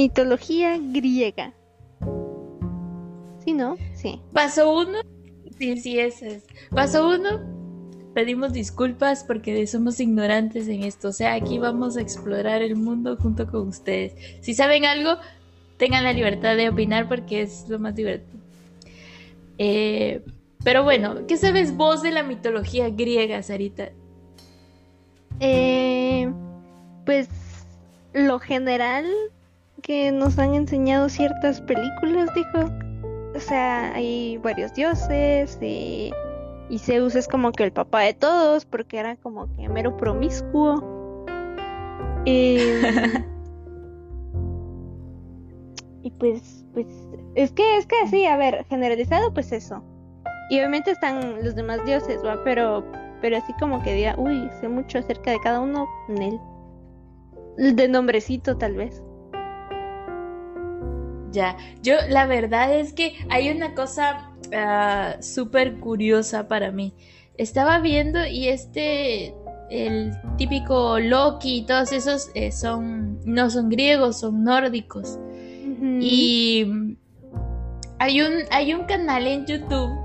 mitología griega. ¿Sí, no? Sí. Paso uno. Sí, sí, ese es. Paso uno. Pedimos disculpas porque somos ignorantes en esto. O sea, aquí vamos a explorar el mundo junto con ustedes. Si saben algo, tengan la libertad de opinar porque es lo más divertido. Eh, pero bueno, ¿qué sabes vos de la mitología griega, Sarita? Eh, pues lo general que nos han enseñado ciertas películas, dijo. O sea, hay varios dioses y, y Zeus es como que el papá de todos porque era como que mero promiscuo. Y, y pues, pues, es que, es que sí, a ver, generalizado pues eso. Y obviamente están los demás dioses, ¿va? Pero, pero así como que diga, uy, sé mucho acerca de cada uno, él. De nombrecito tal vez. Ya, yo la verdad es que hay una cosa ah, súper curiosa para mí. Estaba viendo y este, el típico Loki y todos esos eh, son, no son griegos, son nórdicos. Y hay un, hay un canal en YouTube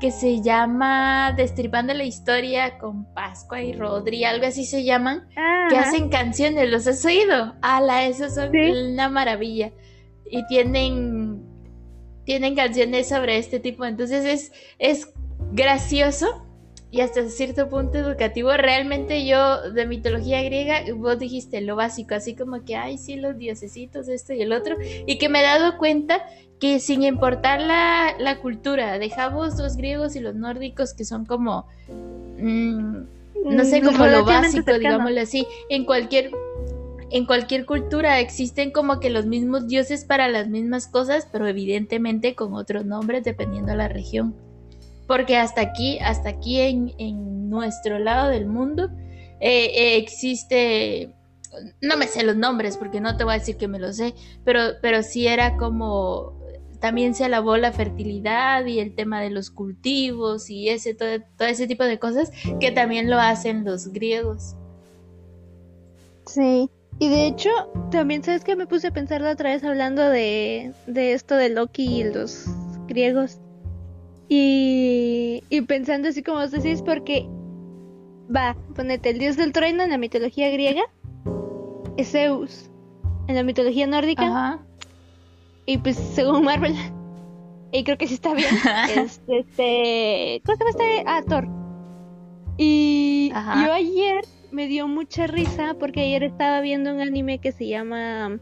que se llama Destripando la Historia con Pascua y Rodri, algo así se llaman, que hacen canciones, ¿los has oído? Ala, esos son una maravilla. Y tienen, tienen canciones sobre este tipo, entonces es, es gracioso y hasta cierto punto educativo. Realmente yo de mitología griega, vos dijiste lo básico, así como que, ay, sí, los diosesitos, esto y el otro, y que me he dado cuenta que sin importar la, la cultura, dejamos los griegos y los nórdicos que son como, mm, no sé, mm, como lo básico, digámoslo así, en cualquier... En cualquier cultura existen como que los mismos dioses para las mismas cosas, pero evidentemente con otros nombres dependiendo de la región. Porque hasta aquí, hasta aquí en, en nuestro lado del mundo, eh, eh, existe no me sé los nombres porque no te voy a decir que me lo sé, pero, pero sí era como también se alabó la fertilidad y el tema de los cultivos y ese todo, ese tipo de cosas que también lo hacen los griegos. Sí, y de hecho, también sabes que me puse a pensar la otra vez hablando de, de esto de Loki y los griegos. Y, y pensando así como vos decís, porque va, ponete el dios del trueno en la mitología griega es Zeus. En la mitología nórdica Ajá. Y pues según Marvel, y creo que sí está bien, este, este, ¿cómo se llama este? Ah, Thor. Y yo ayer me dio mucha risa porque ayer estaba viendo un anime que se llama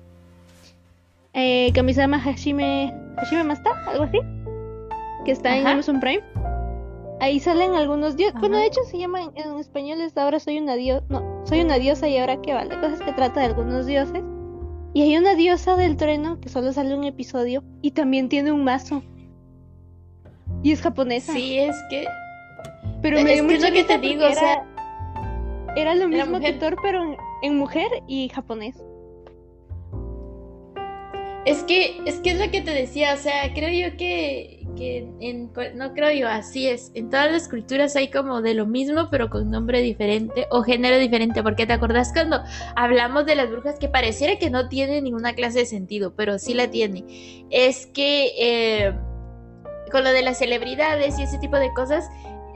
eh, llama Hashime Hashime Masta, algo así, que está en Amazon Prime. Ahí salen algunos dioses. Bueno, de hecho se llama en, español es ahora soy una diosa. No, soy una diosa y ahora qué vale. Cosas que trata de algunos dioses. Y hay una diosa del trueno que solo sale un episodio y también tiene un mazo. Y es japonesa. Sí, es que. Pero me dio mucho que te digo, o sea. Era lo mismo que Thor, pero en, mujer y japonés. Es que, es que es lo que te decía, o sea, creo yo que, que en, no creo yo, así es. En todas las culturas hay como de lo mismo, pero con nombre diferente o género diferente. Porque te acordás cuando hablamos de las brujas que pareciera que no tiene ninguna clase de sentido, pero sí la tiene. Es que eh, con lo de las celebridades y ese tipo de cosas,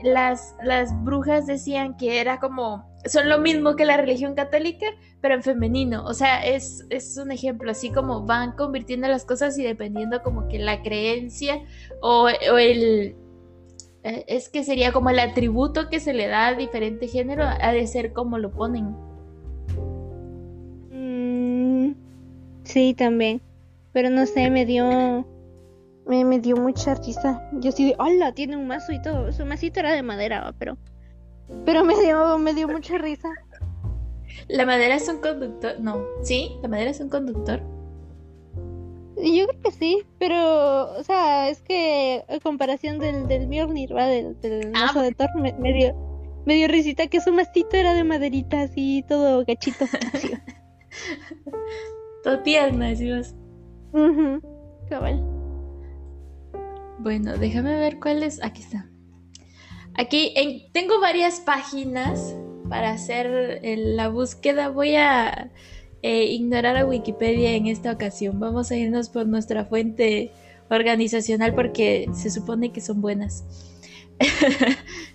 las, las brujas decían que era como son lo mismo que la religión católica, pero en femenino. O sea, es, es, un ejemplo, así como van convirtiendo las cosas y dependiendo como que la creencia o, el... Eh, es que sería como el atributo que se le da a diferente género, ha de ser como lo ponen. Mm, sí, también. Pero no sé, me dio... Me, me dio mucha risa. Yo sí de, hola, tiene un mazo y todo. Su masito era de madera, pero... Pero me dio, me dio mucha risa. ¿La madera es un conductor? No. ¿Sí? ¿La madera es un conductor? Yo creo que sí, pero, o sea, es que a comparación del, del Mjolnir, ¿va? Del, del ah, de Thor, me, dio, me dio risita que su mastito era de maderita, así, todo gachito. todo tierno, decimos. Uh cabal. Bueno, déjame ver cuál es. Aquí está. Aquí tengo varias páginas para hacer la búsqueda. Voy a eh, ignorar a Wikipedia en esta ocasión. Vamos a irnos por nuestra fuente organizacional porque se supone que son buenas.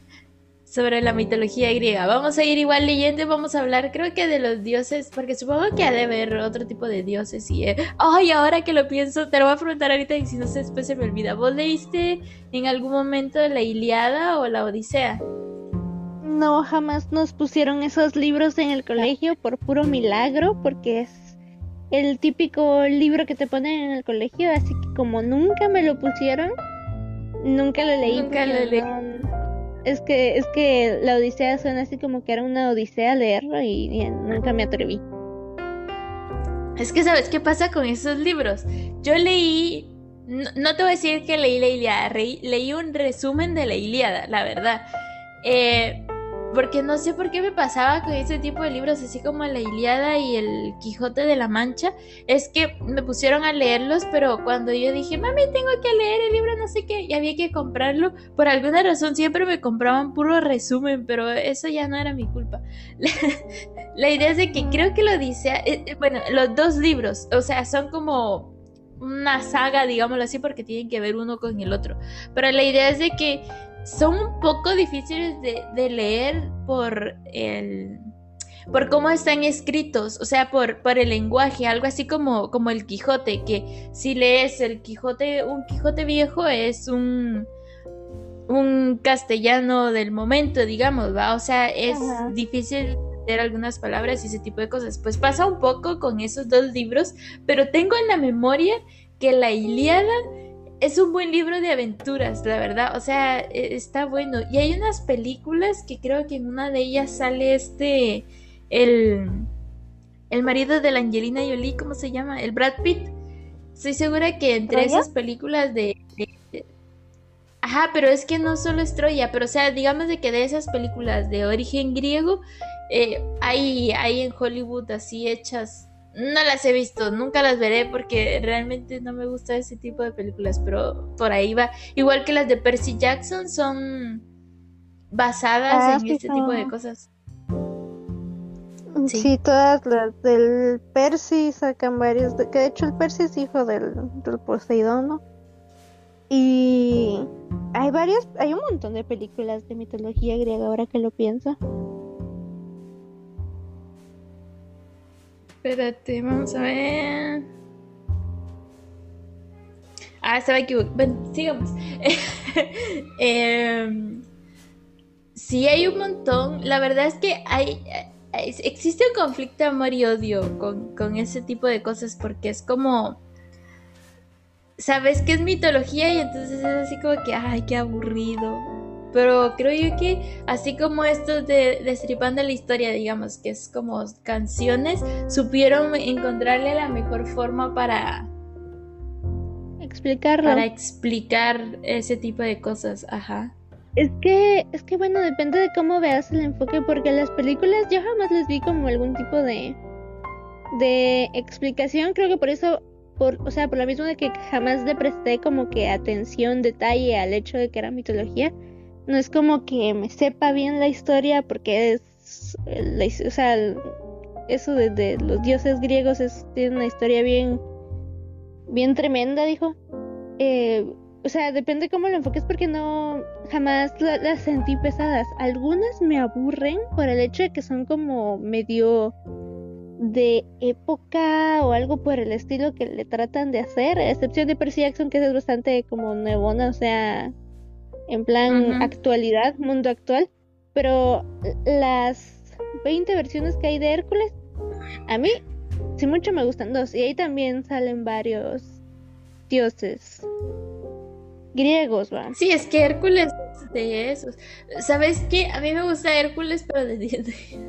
sobre la mitología griega. Vamos a ir igual leyendo y vamos a hablar, creo que de los dioses, porque supongo que ha de haber otro tipo de dioses. Y, eh, ay, ahora que lo pienso, te lo voy a preguntar ahorita y si no sé, después se me olvida. ¿Vos leíste en algún momento la Iliada o la Odisea? No, jamás nos pusieron esos libros en el colegio por puro milagro, porque es el típico libro que te ponen en el colegio, así que como nunca me lo pusieron, nunca lo leí. Nunca lo leí. Es que, es que la Odisea suena así como que era una Odisea leerlo y, nunca me atreví. Es que, ¿sabes qué pasa con esos libros? Yo leí, no, te voy a decir que leí la Iliada, leí un resumen de la Iliada, la verdad. Eh, porque no sé por qué me pasaba con ese tipo de libros, así como La Iliada y El Quijote de la Mancha, es que me pusieron a leerlos, pero cuando yo dije, mami, tengo que leer el libro, no sé qué, y había que comprarlo, por alguna razón siempre me compraban puro resumen, pero eso ya no era mi culpa. La, idea es de que creo que lo dice, eh, eh, bueno, los dos libros, o sea, son como una saga, digámoslo así, porque tienen que ver uno con el otro, pero la idea es de que son un poco difíciles de, leer por el por cómo están escritos, o sea, por, por el lenguaje, algo así como, como el Quijote, que si lees el Quijote, un Quijote viejo es un, un castellano del momento, digamos, ¿va? O sea, es difícil leer algunas palabras y ese tipo de cosas. Pues pasa un poco con esos dos libros, pero tengo en la memoria que la Ilíada es un buen libro de aventuras, la verdad. O sea, e, está bueno. Y hay unas películas que creo que en una de ellas sale este. El. El marido de la Angelina Jolie, ¿cómo se llama? El Brad Pitt. Estoy segura que entre esas películas de, Ajá, pero es que no solo es Troya, pero o sea, digamos de que de esas películas de origen griego, eh, hay, hay en Hollywood así hechas no las he visto, nunca las veré porque realmente no me gusta ese tipo de películas, pero por ahí va. Igual que las de Percy Jackson son basadas ah, en este tipo de cosas. Sí. todas las del Percy sacan varios, que de hecho el Percy es hijo del, del Poseidón, ¿no? Y hay varias, hay un montón de películas de mitología griega ahora que lo pienso. Espérate, vamos a ver. Ah, estaba equivocado. Bueno, sigamos. Em, sí, hay un montón. La verdad es que hay. Existe un conflicto amor y odio con, con ese tipo de cosas porque es como sabes que es mitología y entonces es así como que, ay, qué aburrido. Pero creo yo que así como esto de Destripando la historia, digamos, que es como canciones, supieron encontrarle la mejor forma para explicarlo. Para explicar ese tipo de cosas, ajá. Es que, es que bueno, depende de cómo veas el enfoque, porque las películas yo jamás les vi como algún tipo de, de explicación, creo que por eso, por, o sea, por lo mismo de que jamás le presté como que atención, detalle al hecho de que era mitología, no es como que me sepa bien la historia porque es, o sea, eso de, los dioses griegos es tiene una historia bien, bien tremenda, dijo. Eh, o sea, depende cómo lo enfoques porque no jamás las sentí pesadas. Algunas me aburren por el hecho de que son como medio de época o algo por el estilo que le tratan de hacer, a excepción de Percy Jackson que es bastante como nuevona, o sea, en plan actualidad, mundo actual, pero las 20 versiones que hay de Hércules, a mí sí mucho me gustan dos, y ahí también salen varios dioses griegos, ¿va? Sí, es que Hércules es de esos. ¿Sabes qué? A mí me gusta Hércules, pero de Disney.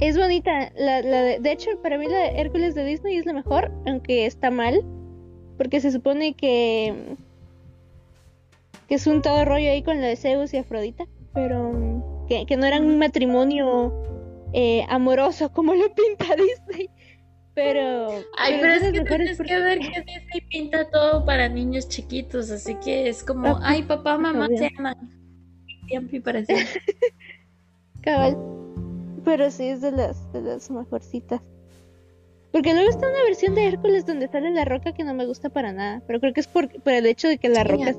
Es bonita, la, la de, de hecho para mí la de Hércules de Disney es la mejor, aunque está mal, porque se supone que que es un todo rollo ahí con lo de Zeus y Afrodita, pero mm, que, no eran un matrimonio eh, amoroso como lo pinta Disney. Pero. Ay, pero, es que tienes que ver que Disney pinta todo para niños chiquitos, así que es como, ah, ay, papá, mamá se aman. Tiempo y para Cabal. pero sí es de las, de las mejorcitas. Porque luego está una versión de Hércules donde sale la roca que no me gusta para nada. Pero creo que es por, por el hecho de que la roca es,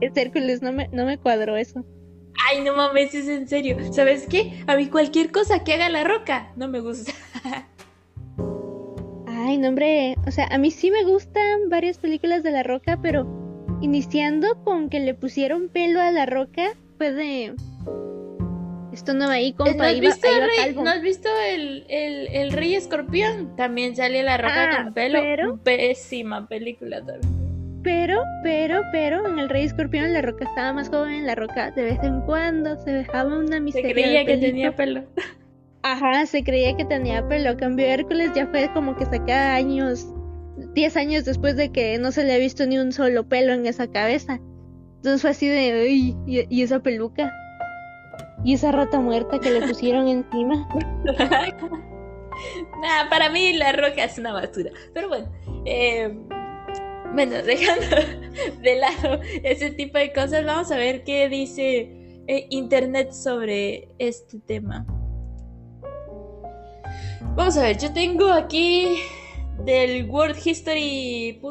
es, Hércules, no me, no me cuadró eso. Ay, no mames, es en serio. ¿Sabes qué? A mí cualquier cosa que haga la roca no me gusta. Ay, no, hombre. O sea, a mí sí me gustan varias películas de la roca, pero iniciando con que le pusieron pelo a la roca fue de esto no va ahí, compa. ¿No has visto, el, rey, ¿no has visto el, el, Rey Escorpión? También sale La Roca ah, con pelo. Pero, Pésima película también. Pero, pero, pero, en El Rey Escorpión La Roca estaba más joven. La Roca de vez en cuando se dejaba una miseria. Se creía que tenía pelo. Ajá, se creía que tenía pelo. Cambio Hércules ya fue como que saca años, 10 años después de que no se le ha visto ni un solo pelo en esa cabeza. Entonces fue así de, uy, y esa peluca. Y esa rata muerta que le pusieron encima. Nada, para mí la roca es una basura. Pero bueno, eh, bueno, dejando de lado ese tipo de cosas, vamos a ver qué dice eh, Internet sobre este tema. Vamos a ver, yo tengo aquí del worldhistory.org.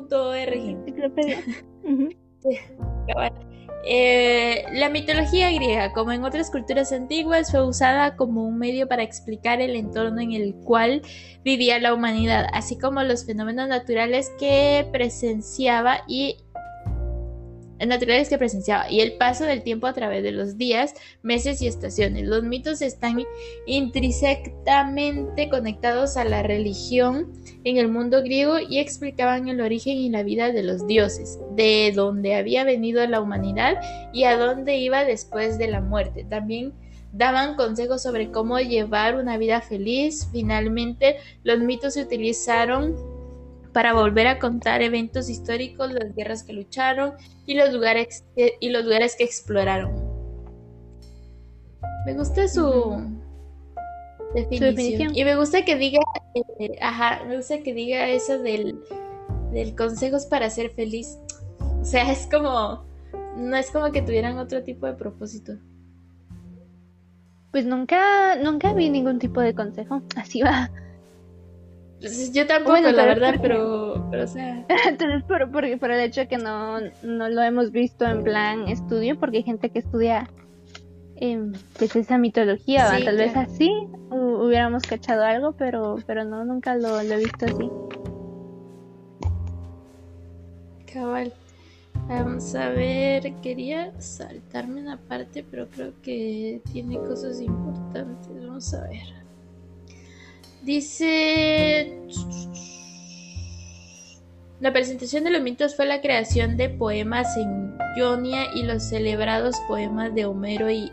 Eh, la mitología griega, como en otras culturas antiguas, fue usada como un medio para explicar el entorno en el cual vivía la humanidad, así como los fenómenos naturales que presenciaba y naturales que presenciaba y el paso del tiempo a través de los días, meses y estaciones. Los mitos están intrínsecamente conectados a la religión en el mundo griego y explicaban el origen y la vida de los dioses, de dónde había venido la humanidad y a dónde iba después de la muerte. También daban consejos sobre cómo llevar una vida feliz. Finalmente, los mitos se utilizaron para volver a contar eventos históricos, las guerras que lucharon y los lugares que, y los lugares que exploraron. Me gusta su, definición. Y me gusta que diga, eh, ajá, me gusta que diga eso del, del consejos para ser feliz. O sea, es como, no es como que tuvieran otro tipo de propósito. Pues nunca, nunca vi ningún tipo de consejo. Así va. Yo tampoco, la verdad, pero, pero o sea. Entonces, por, por, por, el hecho de que no, no lo hemos visto en plan estudio, porque hay gente que estudia eh, pues esa mitología, tal vez así hubiéramos cachado algo, pero, pero no, nunca lo, he visto así. Cabal. Vamos a ver, quería saltarme una parte, pero creo que tiene cosas importantes. Vamos a ver. Dice... La presentación de los mitos fue la creación de poemas en Ionia y los celebrados poemas de Homero y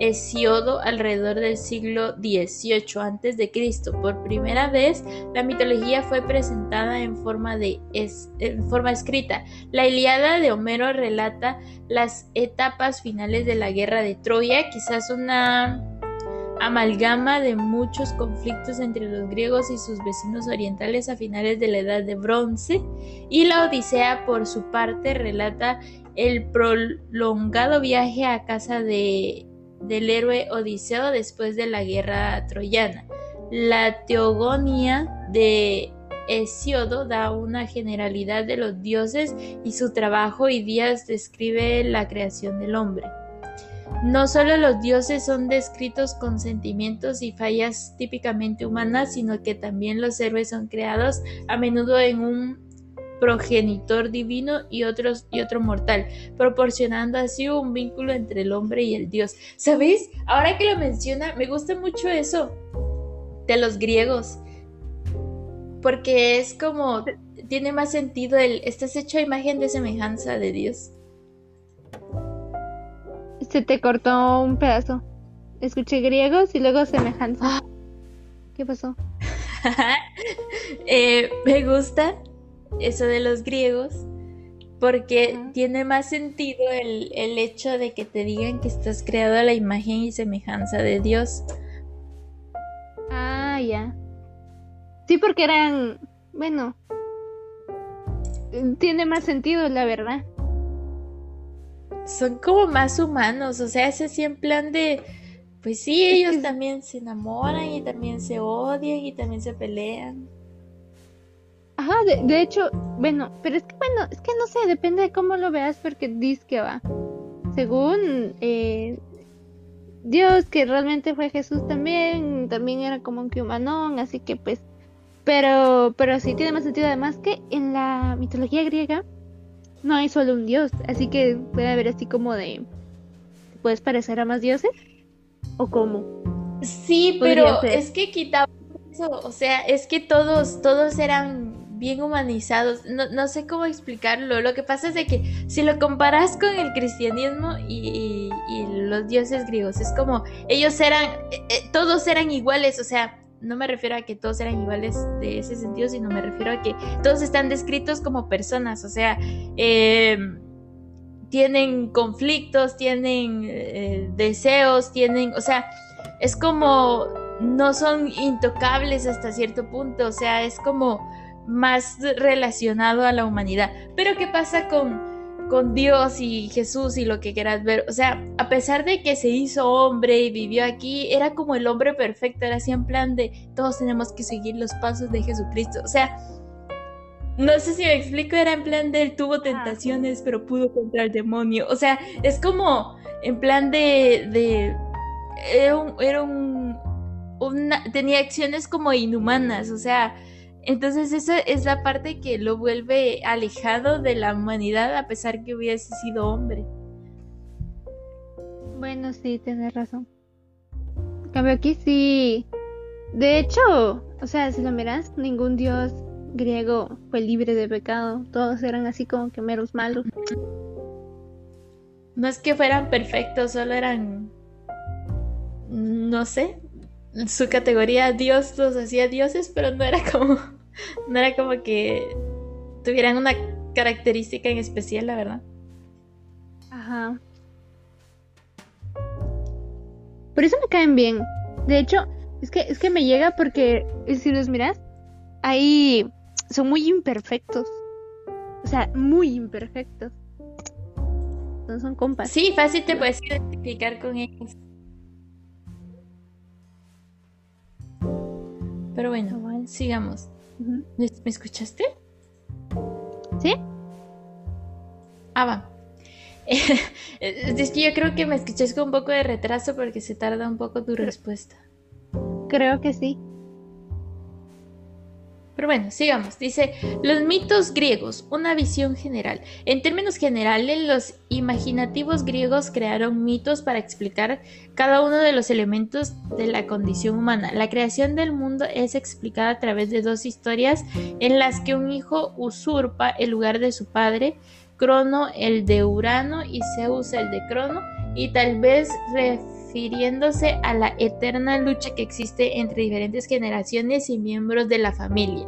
Hesiodo alrededor del siglo XVIII a.C. Por primera vez, la mitología fue presentada en forma, de en forma escrita. La Iliada de Homero relata las etapas finales de la guerra de Troya, quizás una amalgama de muchos conflictos entre los griegos y sus vecinos orientales a finales de la Edad de Bronce, y la Odisea, por su parte, relata el prolongado viaje a casa de, del héroe Odiseo después de la guerra troyana. La Teogonía de Hesiodo da una generalidad de los dioses y su trabajo y días describe la creación del hombre. No solo los dioses son descritos con sentimientos y fallas típicamente humanas, sino que también los héroes son creados a menudo en un progenitor divino y, otros, y otro mortal, proporcionando así un vínculo entre el hombre y el dios. ¿Sabéis? Ahora que lo menciona, me gusta mucho eso de los griegos, porque es como, tiene más sentido el, estás hecho a imagen de semejanza de Dios. Se te cortó un pedazo. Escuché griegos y luego semejanza. Ah. ¿Qué pasó? Eh, me gusta eso de los griegos porque tiene más sentido el, el, hecho de que te digan que estás creado a la imagen y semejanza de Dios. Ah, ya. Sí, porque eran, bueno, tiene más sentido, la verdad son como más humanos, o sea, ese sí en plan de, Pues sí, ellos también se enamoran y también se odian y también se pelean. Ajá, de, hecho, bueno, pero es que bueno, es que no sé, depende de cómo lo veas porque dice que va. Según eh, Dios, que realmente fue Jesús también, también era como un humanón, así que pues, pero, pero sí tiene más sentido además que en la mitología griega no hay solo un Dios, así que puede haber así como de, ¿puedes parecer a más dioses? ¿O cómo? Sí, pero es que quitaba eso, o sea, es que todos, todos eran bien humanizados. No, sé cómo explicarlo. Lo que pasa es de que si lo comparas con el cristianismo y, los dioses griegos, es como ellos eran, eh, eh, todos eran iguales, o sea, no me refiero a que todos eran iguales de ese sentido, sino me refiero a que todos están descritos como personas, o sea, em, tienen conflictos, tienen eh, deseos, tienen, o sea, es como no son intocables hasta cierto punto, o sea, es como más relacionado a la humanidad. Pero ¿qué pasa con, con Dios y Jesús y lo que quieras ver? O sea, a pesar de que se hizo hombre y vivió aquí, era como el hombre perfecto, era así en plan de todos tenemos que seguir los pasos de Jesucristo. O sea, no sé si me explico, era en plan de él tuvo tentaciones, pero pudo contra el demonio. O sea, es como en plan de... de era un... Era un tenía acciones como inhumanas, o sea, entonces esa es la parte que lo vuelve alejado de la humanidad a pesar que hubiese sido hombre. Bueno, sí, tienes razón. En cambio aquí sí. De hecho, o sea, si lo miras, ningún dios griego fue libre de pecado. Todos eran así como que meros malos. No es que fueran perfectos, solo eran, no sé, su categoría Dios los hacía dioses, pero no era como, no era como que tuvieran una característica en especial, la verdad. Ajá. Por eso me caen bien. De hecho, es que, es que me llega porque si los miras, ahí son muy imperfectos. O sea, muy imperfectos. No son compas. Sí, fácil te puedes identificar con ellos. Pero bueno, sigamos. ¿Me, escuchaste? ¿Sí? Ah, va. es que yo creo que me escuchaste con un poco de retraso porque se tarda un poco tu respuesta. Creo que sí. Pero bueno, sigamos. Dice, los mitos griegos, una visión general. En términos generales, los imaginativos griegos crearon mitos para explicar cada uno de los elementos de la condición humana. La creación del mundo es explicada a través de dos historias en las que un hijo usurpa el lugar de su padre, Crono el de Urano y Zeus el de Crono, y tal vez refiriéndose a la eterna lucha que existe entre diferentes generaciones y miembros de la familia.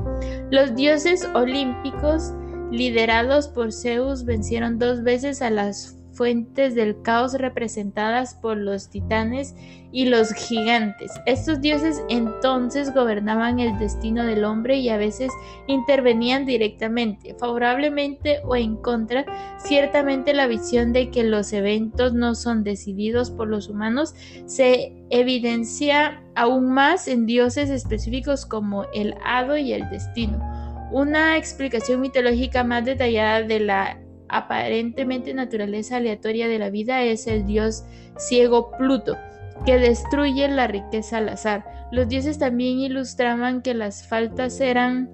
Los dioses olímpicos, liderados por Zeus, vencieron dos veces a las fuentes del caos representadas por los titanes y los gigantes. Estos dioses entonces gobernaban el destino del hombre y a veces intervenían directamente, favorablemente o en contra. Ciertamente la visión de que los eventos no son decididos por los humanos se evidencia aún más en dioses específicos como el hado y el destino. Una explicación mitológica más detallada de la aparentemente naturaleza aleatoria de la vida es el dios ciego Pluto, que destruye la riqueza al azar. Los dioses también ilustraban que las faltas eran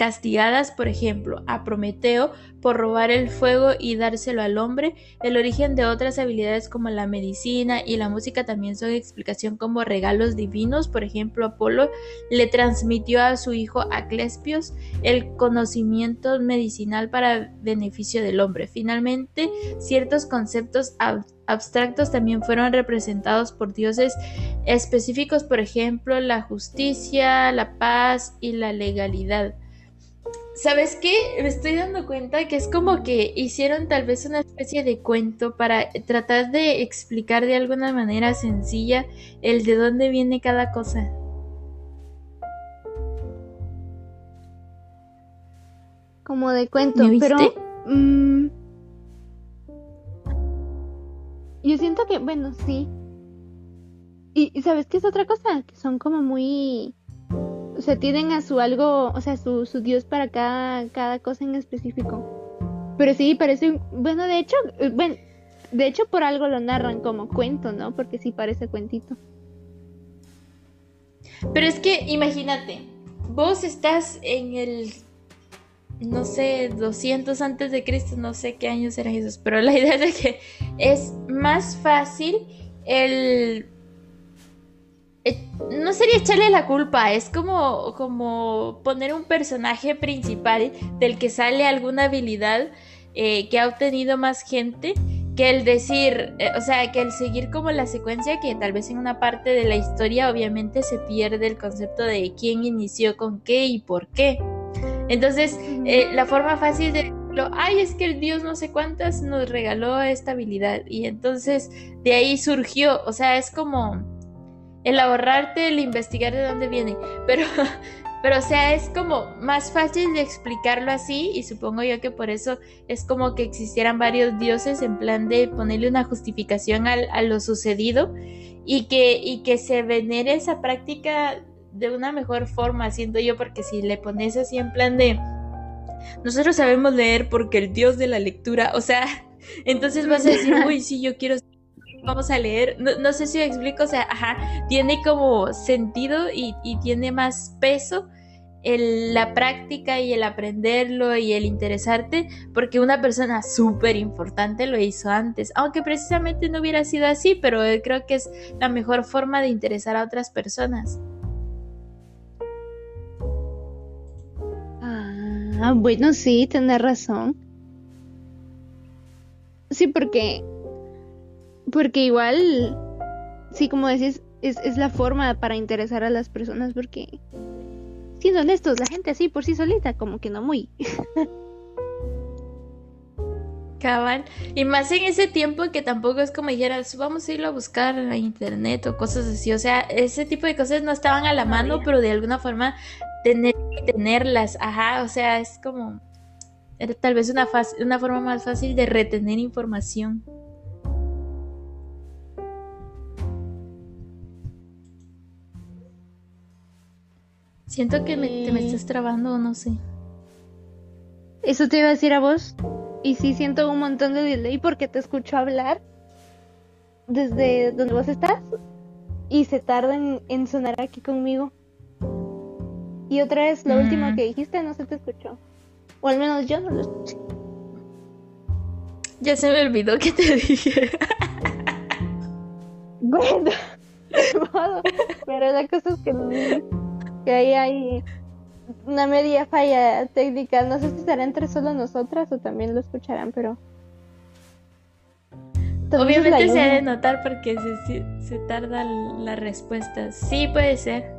castigadas, por ejemplo, a Prometeo por robar el fuego y dárselo al hombre. El origen de otras habilidades como la medicina y la música también son explicación como regalos divinos. Por ejemplo, Apolo le transmitió a su hijo Aclespios el conocimiento medicinal para beneficio del hombre. Finalmente, ciertos conceptos abstractos también fueron representados por dioses específicos, por ejemplo, la justicia, la paz y la legalidad. ¿Sabes qué? Me estoy dando cuenta que es como que hicieron tal vez una especie de cuento para tratar de explicar de alguna manera sencilla el de dónde viene cada cosa. Como de cuento, pero mm, yo siento que, bueno, sí. Y, ¿sabes qué es otra cosa? Que son como muy... O sea, tienen a su algo, o sea, su, su dios para cada, cada cosa en específico. Pero sí, parece... Bueno, de hecho, bueno, de hecho por algo lo narran como cuento, ¿no? Porque sí parece cuentito. Pero es que imagínate, vos estás en el no sé, 200 antes de Cristo, no sé qué años era Jesús, pero la idea es de que es más fácil el eh, no sería echarle la culpa, es como, como poner un personaje principal del que sale alguna habilidad eh, que ha obtenido más gente que el decir, eh, o sea, que el seguir como la secuencia que tal vez en una parte de la historia obviamente se pierde el concepto de quién inició con qué y por qué. Entonces, la forma fácil de decirlo, ay, es que el Dios no sé cuántas nos regaló esta habilidad y entonces de ahí surgió, o sea, es como el ahorrarte el investigar de dónde viene. Pero, pero o sea, es como más fácil de explicarlo así y supongo yo que por eso es como que existieran varios dioses en plan de ponerle una justificación a lo sucedido y que, y que se venere esa práctica de una mejor forma, siento yo, porque si le pones así en plan de nosotros sabemos leer porque el dios de la lectura, o sea, entonces vas a decir, uy, sí, yo quiero vamos a leer. No, sé si me explico, o sea, ajá, tiene como sentido y, tiene más peso el, la práctica y el aprenderlo y el interesarte, porque una persona súper importante lo hizo antes, aunque precisamente no hubiera sido así, pero creo que es la mejor forma de interesar a otras personas. Ah, bueno, sí, tienes razón. Sí, porque porque igual, sí, como decís, es, es la forma para interesar a las personas porque, siendo honestos, la gente así por sí solita, como que no muy. Cabal. Y más en ese tiempo que tampoco es como dijeras, vamos a irlo a buscar a internet o cosas así. O sea, ese tipo de cosas no estaban a la mano, pero de alguna forma tener tenerlas. Ajá, o sea, es como era tal vez una, una forma más fácil de retener información. Siento que me, te me estás trabando o no sé. Eso te iba a decir a vos. Y sí siento un montón de delay porque te escucho hablar desde donde vos estás y se tarda en, sonar aquí conmigo. Y otra vez, lo último mm. que dijiste no se te escuchó. O al menos yo no lo escuché. Ya se me olvidó que te dije. bueno, pero la cosa es que que ahí hay una media falla técnica. No sé si será entre solo nosotras o también lo escucharán, pero. Obviamente se ha de notar porque se, se, tarda la respuesta. Sí, puede ser.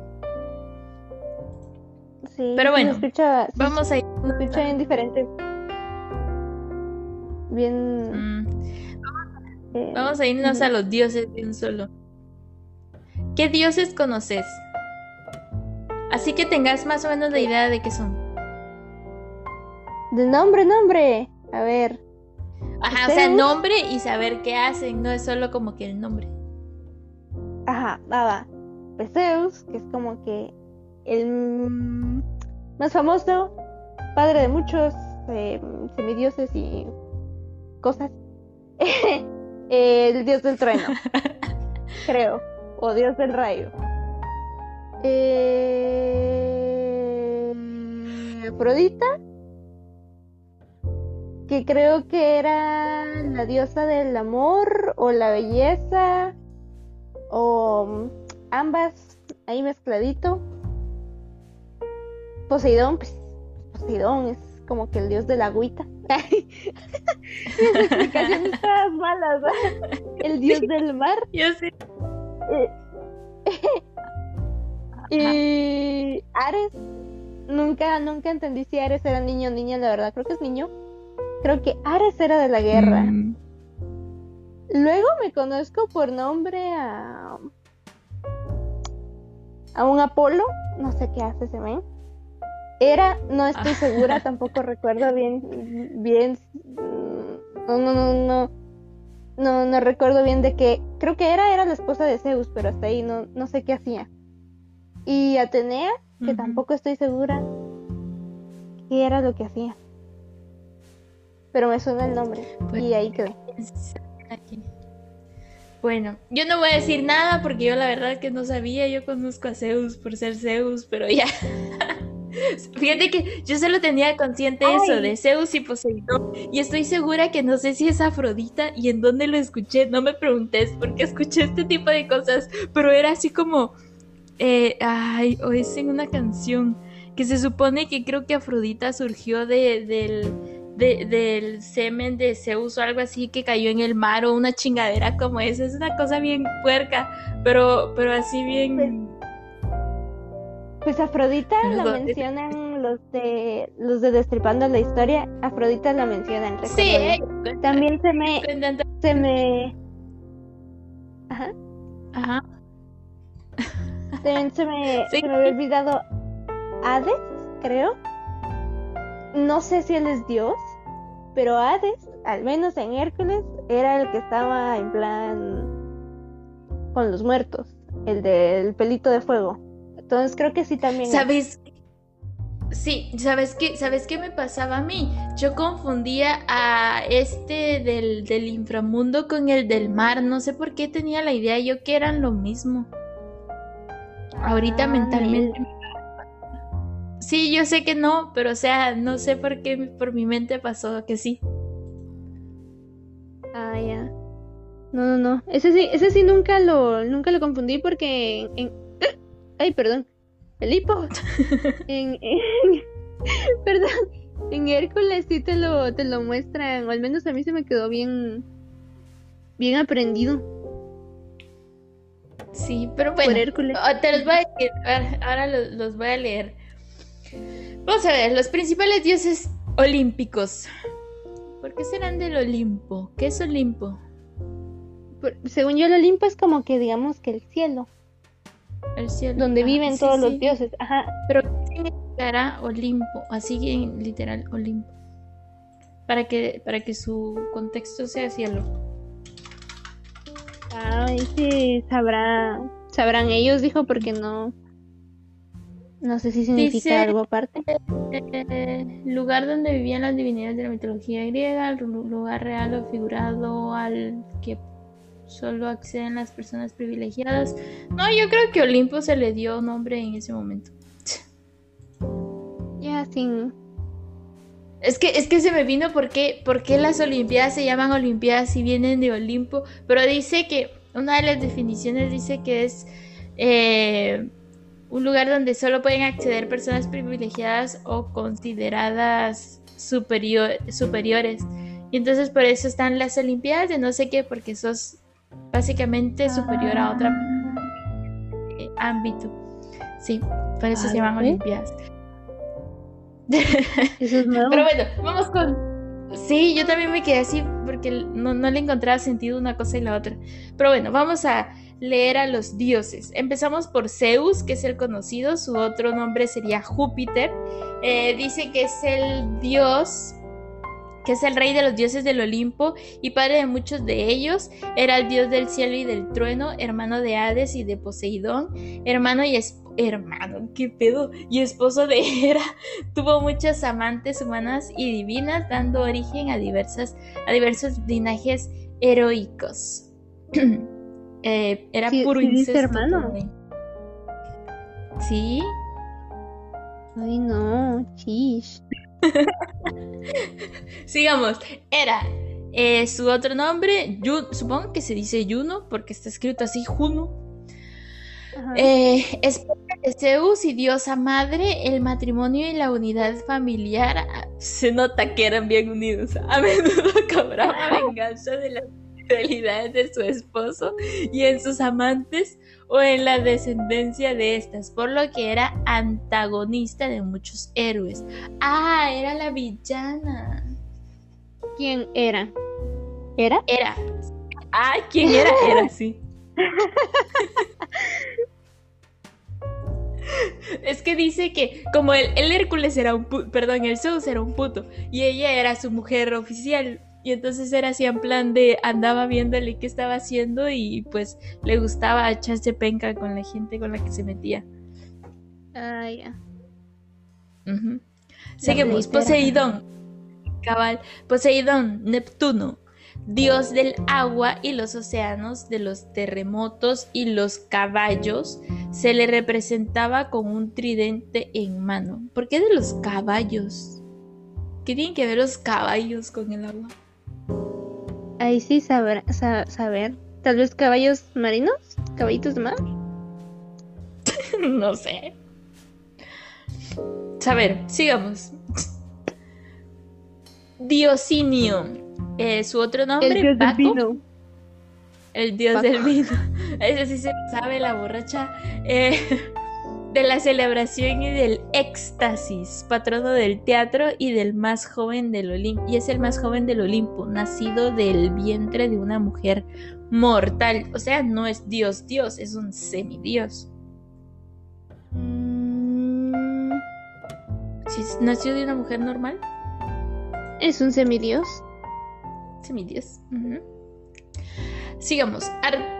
Sí, pero bueno, vamos a ir. Se escucha bien diferente. Bien. Mm. Eh, vamos a irnos a los dioses de un solo. ¿Qué dioses conoces? Así que tengas más o menos la idea de qué son. De nombre, nombre. A ver. Ajá, o sea, nombre y saber qué hacen, no es solo como que el nombre. Ajá, va, Zeus, que es como que el más famoso, padre de muchos eh, semidioses y cosas. el dios del trueno, creo, o dios del rayo. Eh, Afrodita, que creo que era la diosa del amor o la belleza, o ambas ahí mezcladito. Poseidón, pues, Poseidón es como que el dios de la agüita. Mis explicaciones malas. El dios del mar. Yo sé. Y Ares, nunca, nunca entendí si Ares era niño o niña, la verdad, creo que es niño. Creo que Ares era de la guerra. Mm. Luego me conozco por nombre a. a un Apolo, no sé qué hace ese men. Era, no estoy segura, tampoco recuerdo bien, bien. No, no, no, no. no, no recuerdo bien de qué, creo que era, era la esposa de Zeus, pero hasta ahí no, no sé qué hacía. Y Atenea, que tampoco estoy segura qué era lo que hacía. Pero me suena el nombre pues, y ahí quedé. Bueno, yo no voy a decir nada porque yo la verdad que no sabía, yo conozco a Zeus por ser Zeus, pero ya. Fíjate que yo solo tenía consciente eso de Zeus y Poseidón y estoy segura que no sé si es Afrodita y en dónde lo escuché, no me preguntes porque escuché este tipo de cosas, pero era así como, eh, ay, o es en una canción que se supone que creo que Afrodita surgió de, del, del semen de Zeus o algo así que cayó en el mar o una chingadera como esa, es una cosa bien puerca, pero, pero así bien pues, pues Afrodita la mencionan los de los de Destripando la historia. Afrodita la mencionan. Sí. También se me se me Ajá. Ajá. También se me, se me había olvidado Hades, creo. No sé si él es Dios, pero Hades, al menos en Hércules, era el que estaba en plan con los muertos, el del pelito de fuego. Entonces creo que sí también. ¿Sabes? Sí, ¿sabes qué? ¿Sabes qué me pasaba a mí? Yo confundía a este del, del inframundo con el del mar. No sé por qué tenía la idea yo que eran lo mismo. Ahorita ah, mentalmente. Sí, yo sé que no, pero o sea, no sé por qué por mi mente pasó que sí. Ah, ya. No, no, no. Ese sí, ese sí nunca lo, nunca lo confundí porque en, Ay, perdón. El hipo. en, perdón. En Hércules sí te lo, te lo muestran. O al menos a mí se me quedó bien. Bien aprendido. Sí, pero bueno. Ah, te los voy a leer. Ahora los, los voy a leer. Vamos a ver, los principales dioses olímpicos. ¿Por qué serán del Olimpo? ¿Qué es Olimpo? según yo, el Olimpo es como que digamos que el cielo. El cielo. Donde viven todos los dioses. Ajá. Pero significará Olimpo? Así que literal Olimpo. Para que, para que su contexto sea cielo. Ay, sí, sabrá, sabrán ellos, dijo, porque no. No sé si significa algo aparte. Eh, lugar donde vivían las divinidades de la mitología griega, lugar real o figurado al que solo acceden las personas privilegiadas. No, yo creo que Olimpo se le dio nombre en ese momento. Ya, sí. Es que, es que se me vino porque, porque las Olimpiadas se llaman Olimpiadas y vienen de Olimpo, pero dice que una de las definiciones dice que es eh, un lugar donde solo pueden acceder personas privilegiadas o consideradas superiores. Y entonces por eso están las Olimpiadas de no sé qué, porque sos básicamente superior a otro eh, ámbito. Sí, por eso se llaman Olimpiadas. Pero bueno, vamos con. Sí, yo también me quedé así porque no, no le encontraba sentido una cosa y la otra. Pero bueno, vamos a leer a los dioses. Empezamos por Zeus, que es el conocido, su otro nombre sería Júpiter. Eh, dice que es el dios que es el rey de los dioses del Olimpo y padre de muchos de ellos, era el dios del cielo y del trueno, hermano de Hades y de Poseidón, hermano y hermano, qué pedo, y esposo de Hera, tuvo muchas amantes humanas y divinas, dando origen a diversas a diversos linajes heroicos. Eh, era puro incesto. hermano. Sí. Ay no, chish. Sigamos. Era eh, su otro nombre, supongo que se dice Juno, porque está escrito así, Juno. Eh, esposa de Zeus y diosa madre, el matrimonio y la unidad familiar ah, se nota que eran bien unidos. A menudo cobraba venganza de las fidelidades de su esposo y en sus amantes o en la descendencia de estas, por lo que era antagonista de muchos héroes. Ah, era la villana. ¿Quién era? ¿Era? Era. Ah, ¿quién era? Era, sí. Es que dice que como el, el Hércules era un puto, perdón, el Zeus era un puto y ella era su mujer oficial, Y entonces era así en plan de andaba viéndole qué estaba haciendo y pues le gustaba echarse penca con la gente con la que se metía. Ah, ya. Seguimos, Poseidón. Cabal, Poseidón, Neptuno, dios del agua y los océanos, de los terremotos y los caballos, se le representaba con un tridente en mano. ¿Por qué de los caballos? ¿Qué tienen que ver los caballos con el agua? Ahí sí saber, saber. Tal vez caballos marinos, caballitos de mar. no sé. Saber, sigamos. Diosinio. Eh, su otro nombre, el dios del vino. El dios del vino. Eso sí se sabe la borracha. Eh, de la celebración y del éxtasis, patrono del teatro y del más joven del Olimpo. Y es el más joven del Olimpo, nacido del vientre de una mujer mortal. O sea, no es dios, dios, es un semidios. Si nació de una mujer normal. Es un semidios. Semidios. Sigamos.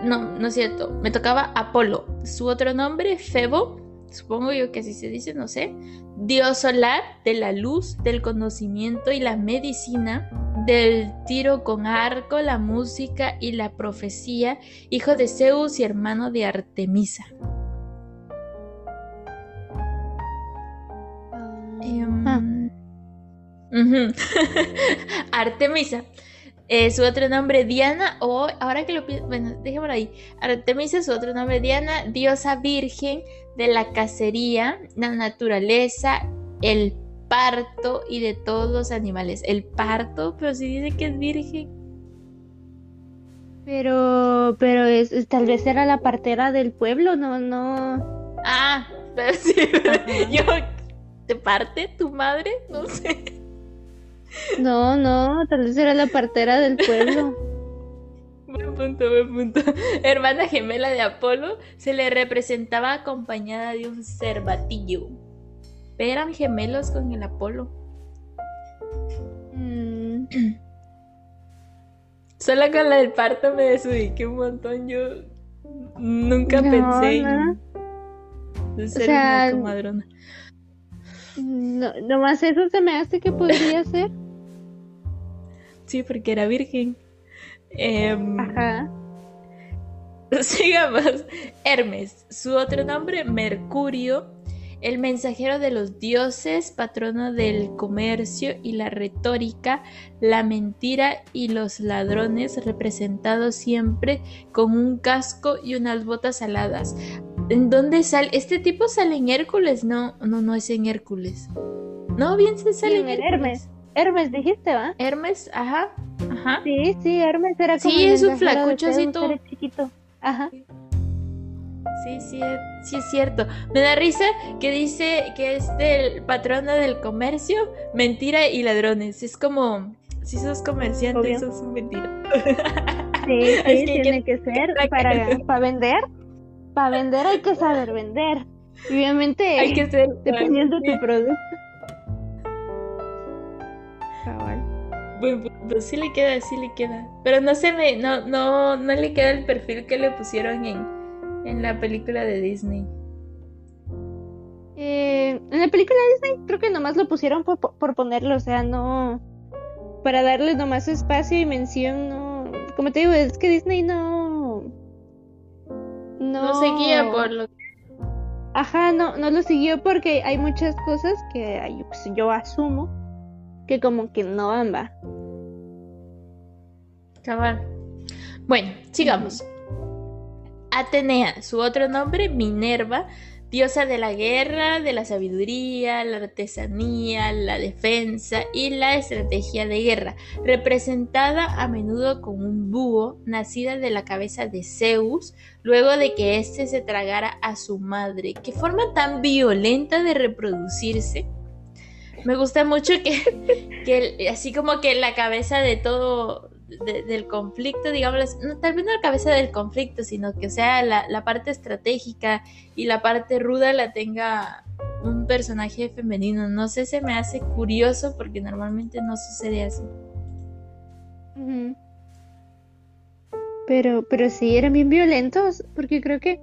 no, no es cierto. Me tocaba Apolo. Su otro nombre, Febo. Supongo yo que así se dice, no sé. Dios solar de la luz, del conocimiento y la medicina, del tiro con arco, la música y la profecía, hijo de Zeus y hermano de Artemisa. Artemisa. Eh, su otro nombre Diana, o ahora que lo pienso, bueno, déjame ahí. Artemisa, su otro nombre Diana, diosa virgen de la cacería, la naturaleza, el parto y de todos los animales. El parto, pero si dice que es virgen. Pero, pero es, tal vez era la partera del pueblo, no, no. Ah, pero sí, yo, ¿te parte tu madre? No sé. No, no, tal vez era la partera del pueblo. punto, buen punto. Hermana gemela de Apolo, se le representaba acompañada de un cervatillo. Eran gemelos con el Apolo. Mm. Solo con la del parto me desubiqué un montón. Yo nunca pensé en ser una comadrona. No, nomás eso se me hace que podría ser. Sí, porque era virgen. Em, Ajá. Sigamos. Hermes, su otro nombre, Mercurio, el mensajero de los dioses, patrono del comercio y la retórica, la mentira y los ladrones, representados siempre con un casco y unas botas aladas. ¿En dónde sale? ¿Este tipo sale en Hércules? No, no, no es en Hércules. No, bien se sale en Hermes. Hermes dijiste, ¿va? Hermes, ajá, ajá. Sí, sí, Hermes era como Sí, es un flacucho así chiquito. Ajá. Sí, sí, sí es cierto. Me da risa que dice que es del patrono del comercio, mentira y ladrones. Es como, si sos comerciante, eso es mentira. Sí, sí, tiene que ser para, para vender. Para vender hay que saber vender. Obviamente, hay que ser, dependiendo de tu producto. Bueno, pues sí le queda, sí le queda. Pero no se me, no, no, no le queda el perfil que le pusieron en, en la película de Disney. Eh, en la película de Disney creo que nomás lo pusieron por, por ponerlo, o sea, no para darle nomás espacio y mención, no, como te digo, es que Disney no no, no seguía por lo Ajá, no, no lo siguió porque hay muchas cosas que pues, yo asumo que como que no van, va. Cabal. Bueno, sigamos. Atenea, su otro nombre, Minerva, diosa de la guerra, de la sabiduría, la artesanía, la defensa y la estrategia de guerra, representada a menudo con un búho, nacida de la cabeza de Zeus, luego de que éste se tragara a su madre. ¿Qué forma tan violenta de reproducirse? Me gusta mucho que, así como que la cabeza de todo del conflicto, digamos, no, tal vez no la cabeza del conflicto, sino que sea la, parte estratégica y la parte ruda la tenga un personaje femenino. No sé, se me hace curioso porque normalmente no sucede así. Pero, pero sí, eran bien violentos, porque creo que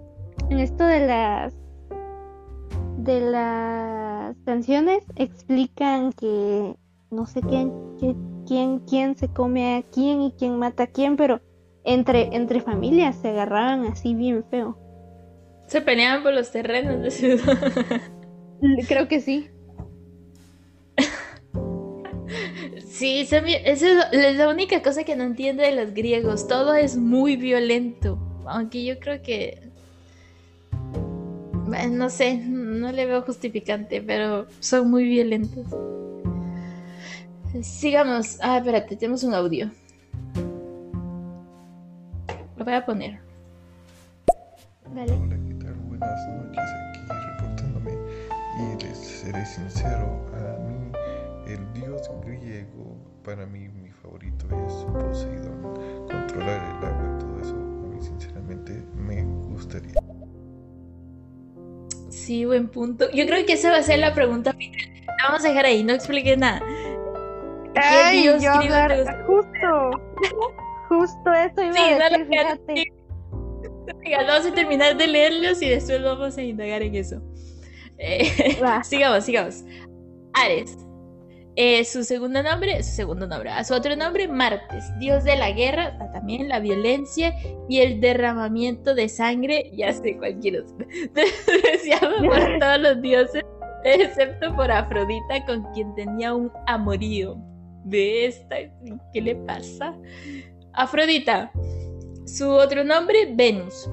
en esto de las de las canciones explican que no sé quién, quién, quién se come a quién y quién mata a quién, pero entre, entre familias se agarraban así bien feo. Se peleaban por los terrenos de ciudad. Creo que sí. Sí, esa es la única cosa que no entiendo de los griegos. Todo es muy violento. Aunque yo creo que. No sé, no le veo justificante, pero son muy violentos. Sigamos. Ah, espérate, tenemos un audio. Lo voy a poner. Vale. Hola, ¿qué tal? Buenas noches, aquí reportándome. Y les seré sincero, a mí el dios griego, para mí mi favorito es Poseidón. Controlar el agua y todo eso, a mí sinceramente me gustaría. Sí, buen punto. Yo creo que esa va a ser la pregunta final. La vamos a dejar ahí, no expliques nada. ¿Qué Ay, dios yo hablar- justo, justo eso iba Sí, a no decir, lo fíjate. Venga, vamos a terminar de leerlos y después vamos a indagar en eso. Eh, sigamos, sigamos. Ares. Eh, su segundo nombre, su segundo nombre, a su otro nombre, Martes, dios de la guerra, también la violencia y el derramamiento de sangre, ya sé cualquier otro, despreciado por todos los dioses, excepto por Afrodita, con quien tenía un amorío. De esta, ¿qué le pasa? Afrodita, su otro nombre, Venus,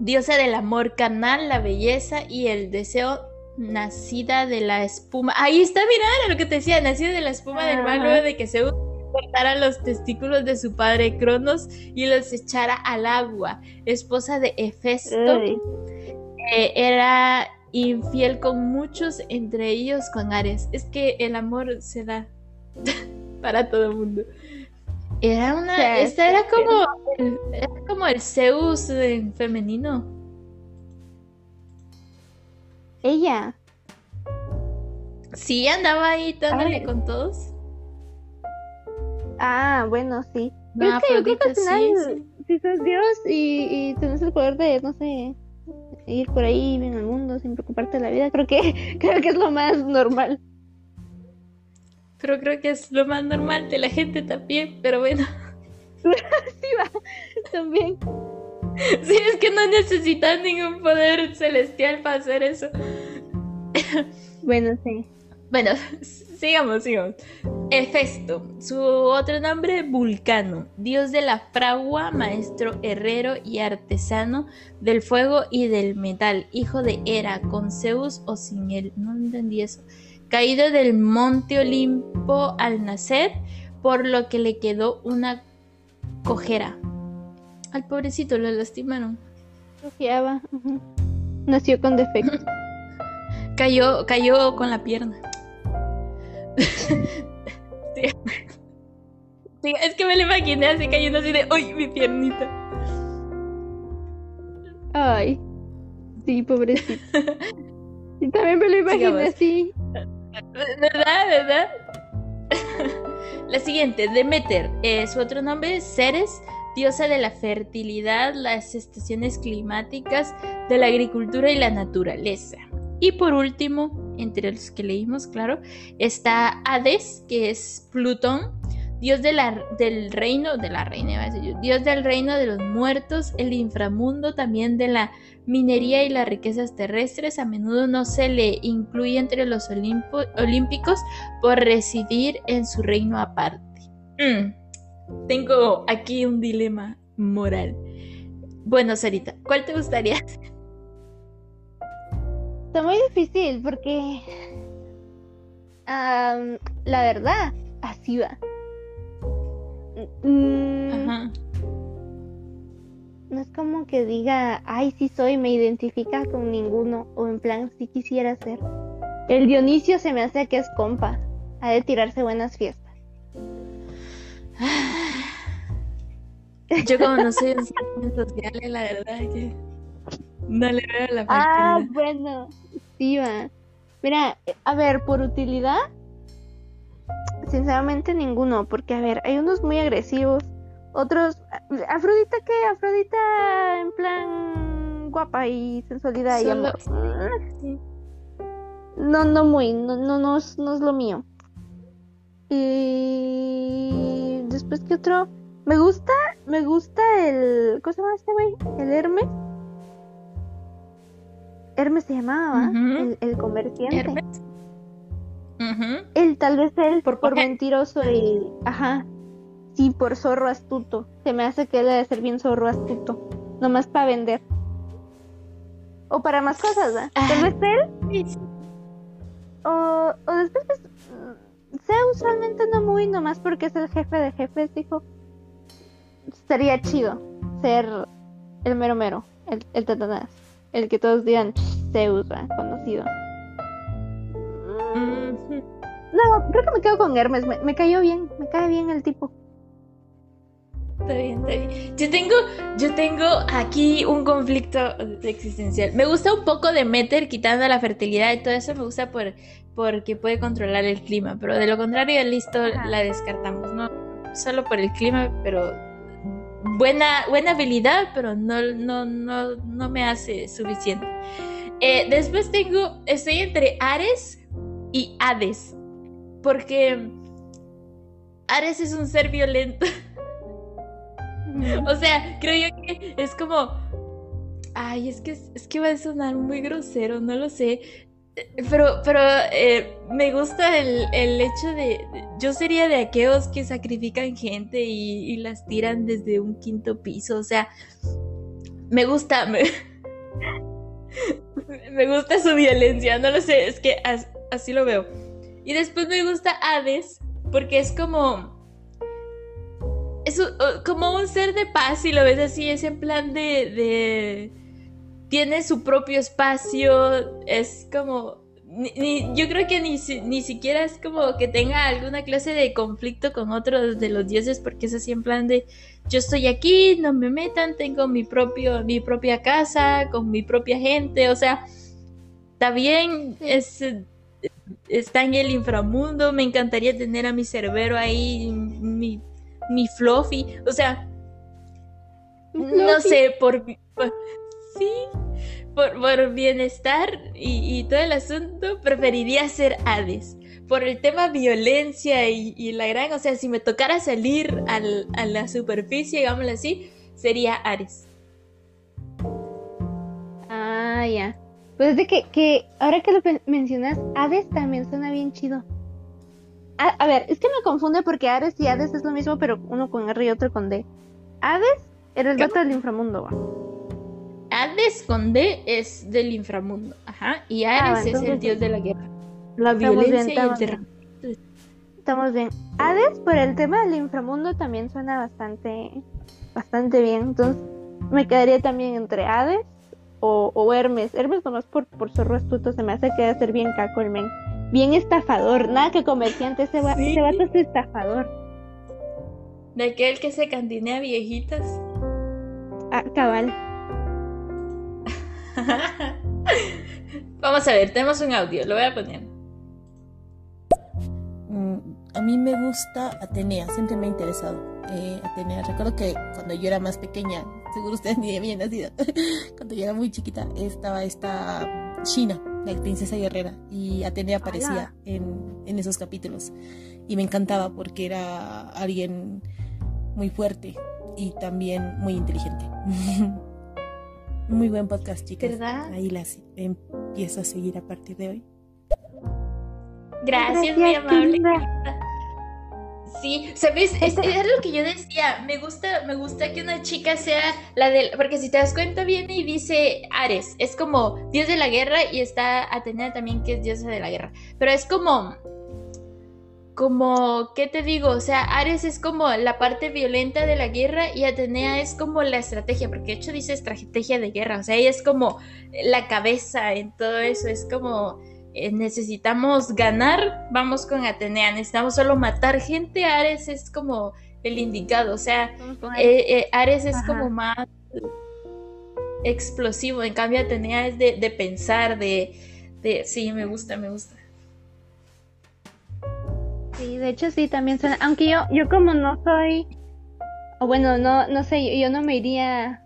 diosa del amor carnal, la belleza y el deseo nacida de la espuma. Ahí está, mira, era lo que te decía, nacida de la espuma del mar luego de que Zeus cortara los testículos de su padre Cronos y los echara al agua. Esposa de Hefesto, eh, era infiel con muchos, entre ellos con Ares. Es que el amor se da para todo el mundo. Era una, Sí, esta era sí. como, el, era como el Zeus en femenino. Ella. Sí, andaba ahí dándole con todos. Ah, bueno, sí. No, es que yo creo que al sí, final, si sos Dios y, y tenés el poder de, no sé, ir por ahí en el mundo sin preocuparte de la vida, creo que, creo que es lo más normal. Pero creo que es lo más normal de la gente también, pero bueno. Sí, va, también. Sí, es que no necesitas ningún poder celestial para hacer eso. Bueno, sí. Bueno, sigamos, sigamos. Hefesto, su otro nombre, Vulcano, dios de la fragua, maestro herrero y artesano del fuego y del metal, hijo de Hera, con Zeus o sin él, no entendí eso. Caído del monte Olimpo al nacer, por lo que le quedó una cojera. Al pobrecito lo lastimaron. Nació con defecto. Cayó, cayó con la pierna. Sí. Sí, es que me lo imaginé así cayendo así de ¡Uy, mi piernita! Ay, sí, pobrecito. Y también me lo imaginé así. ¿Verdad? ¿Verdad? La siguiente, Demeter. eh, su otro nombre es Ceres, diosa de la fertilidad, las estaciones climáticas, de la agricultura y la naturaleza. Y por último, entre los que leímos, claro, está Hades, que es Plutón, dios del reino, de la reina, dios del reino de los muertos, el inframundo, también de la minería y las riquezas terrestres. A menudo no se le incluye entre los olímpicos por residir en su reino aparte. Mm, Tengo aquí un dilema moral. Bueno, Sarita, ¿cuál te gustaría? Está muy difícil porque. la verdad, así va. Mm, Ajá. No es como que diga, ay, sí soy, me identifica con ninguno, o en plan, sí quisiera ser. El Dionisio se me hace que es compa, ha de tirarse buenas fiestas. Yo como no soy un ser social, la verdad es que no le veo la Ah, bueno, sí va. Mira, eh, a ver, por utilidad, sinceramente ninguno, porque a ver, hay unos muy agresivos, otros... Afrodita qué? Afrodita en plan guapa y sensualidad y amor. No, no muy, no, no, no, es, no es lo mío. Y después que otro, me gusta, me gusta el, ¿cómo se llama este güey? El Hermes. Hermes se llamaba, el, el comerciante. Hermes. Él, tal vez él, Por por, mentiroso y, ajá, sí, por zorro astuto. Se me hace que él debe ser bien zorro astuto, nomás para vender. O para más cosas. Tal Ah. vez él. O, o después, pues, sea usualmente no muy, nomás porque es el jefe de jefes, dijo. Estaría chido ser el mero mero, el, el tatanás. El que todos digan Zeus, ¿va? conocido. Mm. No, creo que me quedo con Hermes, me, me cayó bien, me cae bien el tipo. Está bien, está bien. Yo tengo, yo tengo aquí un conflicto existencial. Me gusta un poco de Meter quitando la fertilidad y todo eso me gusta por, porque puede controlar el clima, pero de lo contrario, listo, Ajá. la descartamos, ¿no? Solo por el clima, pero buena, buena habilidad, pero no, no, no, no me hace suficiente. Eh, después tengo, estoy entre Ares y Hades, porque Ares es un ser violento. O sea, creo yo que es como. Ay, es que, es que va a sonar muy grosero, no lo sé. Pero, pero eh, me gusta el, el hecho de. Yo sería de aquellos que sacrifican gente y, las tiran desde un quinto piso. O sea, me gusta. Me, me gusta su violencia, no lo sé, es que as- así lo veo. Y después me gusta Hades, porque es como es como un ser de paz y lo ves así, es en plan de, de- tiene su propio espacio, es como ni- ni- yo creo que ni, si- ni siquiera es como que tenga alguna clase de conflicto con otros de los dioses porque es así en plan de yo estoy aquí, no me metan, tengo mi propio mi propia casa con mi propia gente, o sea, está bien, es está en el inframundo, me encantaría tener a mi cerbero ahí, mi mi fluffy, o sea, no sé, por, por- sí, por, por bienestar y, y todo el asunto, preferiría ser Hades. Por el tema violencia y, y la gran, o sea, si me tocara salir al- a la superficie, digámoslo así, sería Ares. Ah, ya. Pues es de que, que ahora que lo mencionas, Hades también suena bien chido. A, a ver, es que me confunde porque Ares y Hades es lo mismo, pero uno con R y otro con D. Hades era el vato del inframundo, va. Hades con D es del inframundo, ajá, y Ah, Ares es el dios de la guerra. La bien, violencia y el terror. Estamos bien. Hades, por el tema del inframundo, también suena bastante, bastante bien. Entonces, me quedaría también entre Hades o, o Hermes. Hermes nomás por, por zorro astuto se me hace que debe ser bien caco el men. Bien estafador, nada que comerciante, ese, va- Sí. ese vato es estafador. De aquel que se cantinea viejitas. Ah, cabal. Vamos a ver, tenemos un audio, lo voy a poner. Mm, A mí me gusta Atenea, siempre me ha interesado. Eh, Atenea, recuerdo que cuando yo era más pequeña, seguro ustedes ni habían nacido, cuando yo era muy chiquita, estaba esta China, la princesa guerrera, y Atenea aparecía en, en esos capítulos. Y me encantaba porque era alguien muy fuerte y también muy inteligente. muy buen podcast, chicas. ¿Verdad? Ahí las empiezo a seguir a partir de hoy. Gracias, Gracias, muy amable. Sí, ¿sabes? Es, es lo que yo decía. Me gusta, me gusta que una chica sea la del. Porque si te das cuenta, viene y dice Ares. Es como dios de la guerra y está Atenea también, que es diosa de la guerra. Pero es como. Como, ¿qué te digo? O sea, Ares es como la parte violenta de la guerra y Atenea es como la estrategia, porque de hecho dice estrategia de guerra, o sea, ella es como la cabeza en todo eso, es como eh, necesitamos ganar, vamos con Atenea, necesitamos solo matar gente, Ares es como el indicado, o sea, eh, eh, Ares es Ajá. como más explosivo, en cambio Atenea es de, de pensar, de, de... Sí, me gusta, me gusta. Sí, de hecho sí, también suena. Aunque yo, yo como no soy, o bueno, no, no sé, yo, no me iría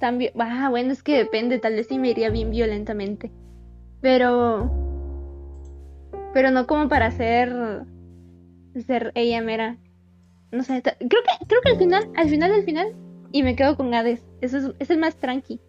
tan. Ah, bueno, es que depende, tal vez sí me iría bien violentamente. Pero, pero no como para ser, ser ella mera. No sé, creo que, creo que al final, al final, al final, y me quedo con Hades. Eso es, es el más tranqui.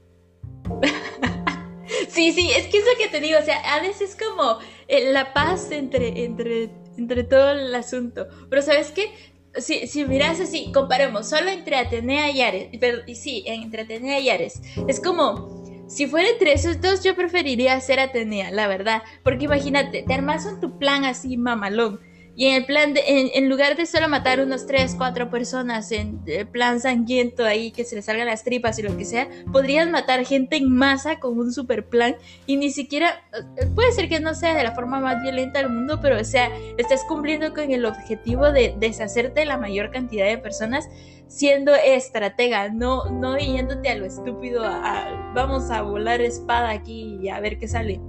sí, sí, es que es lo que te digo, o sea, Hades es como eh, la paz entre, entre, entre todo el asunto. Pero ¿sabes qué? Si, si miras así, comparemos solo entre Atenea y Ares, pero sí, entre Atenea y Ares, es como, si fuera entre esos dos, yo preferiría ser Atenea, la verdad, porque imagínate, te armas un tu plan así mamalón, y en el plan de, en, lugar de solo matar unos 3, 4 personas en plan sangriento ahí que se les salgan las tripas y lo que sea, podrías matar gente en masa con un super plan. Y ni siquiera, eh, puede ser que no sea de la forma más violenta del mundo, pero o sea, estás cumpliendo con el objetivo de deshacerte de la mayor cantidad de personas siendo estratega, no, no yéndote a lo estúpido, a, vamos a volar espada aquí y a ver qué sale.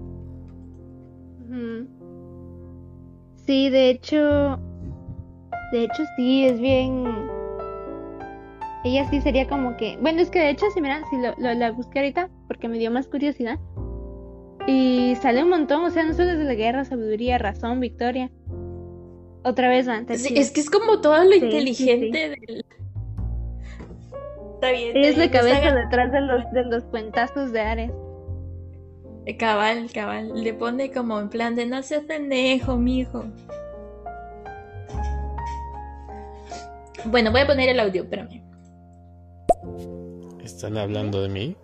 Sí, de hecho, de hecho sí, es bien... Ella sí sería como que... Bueno, es que de hecho, si miran, si lo, la busqué ahorita, porque me dio más curiosidad. Y sale un montón, o sea, no solo desde la guerra, sabiduría, razón, victoria. Otra vez van. Sí, es que es como todo lo inteligente del... Está bien. es la cabeza detrás de los, de los cuentazos de Ares. Cabal, cabal. Le pone como en plan de no seas pendejo, mijo. Bueno, voy a poner el audio, espérame. ¿Están hablando de mí?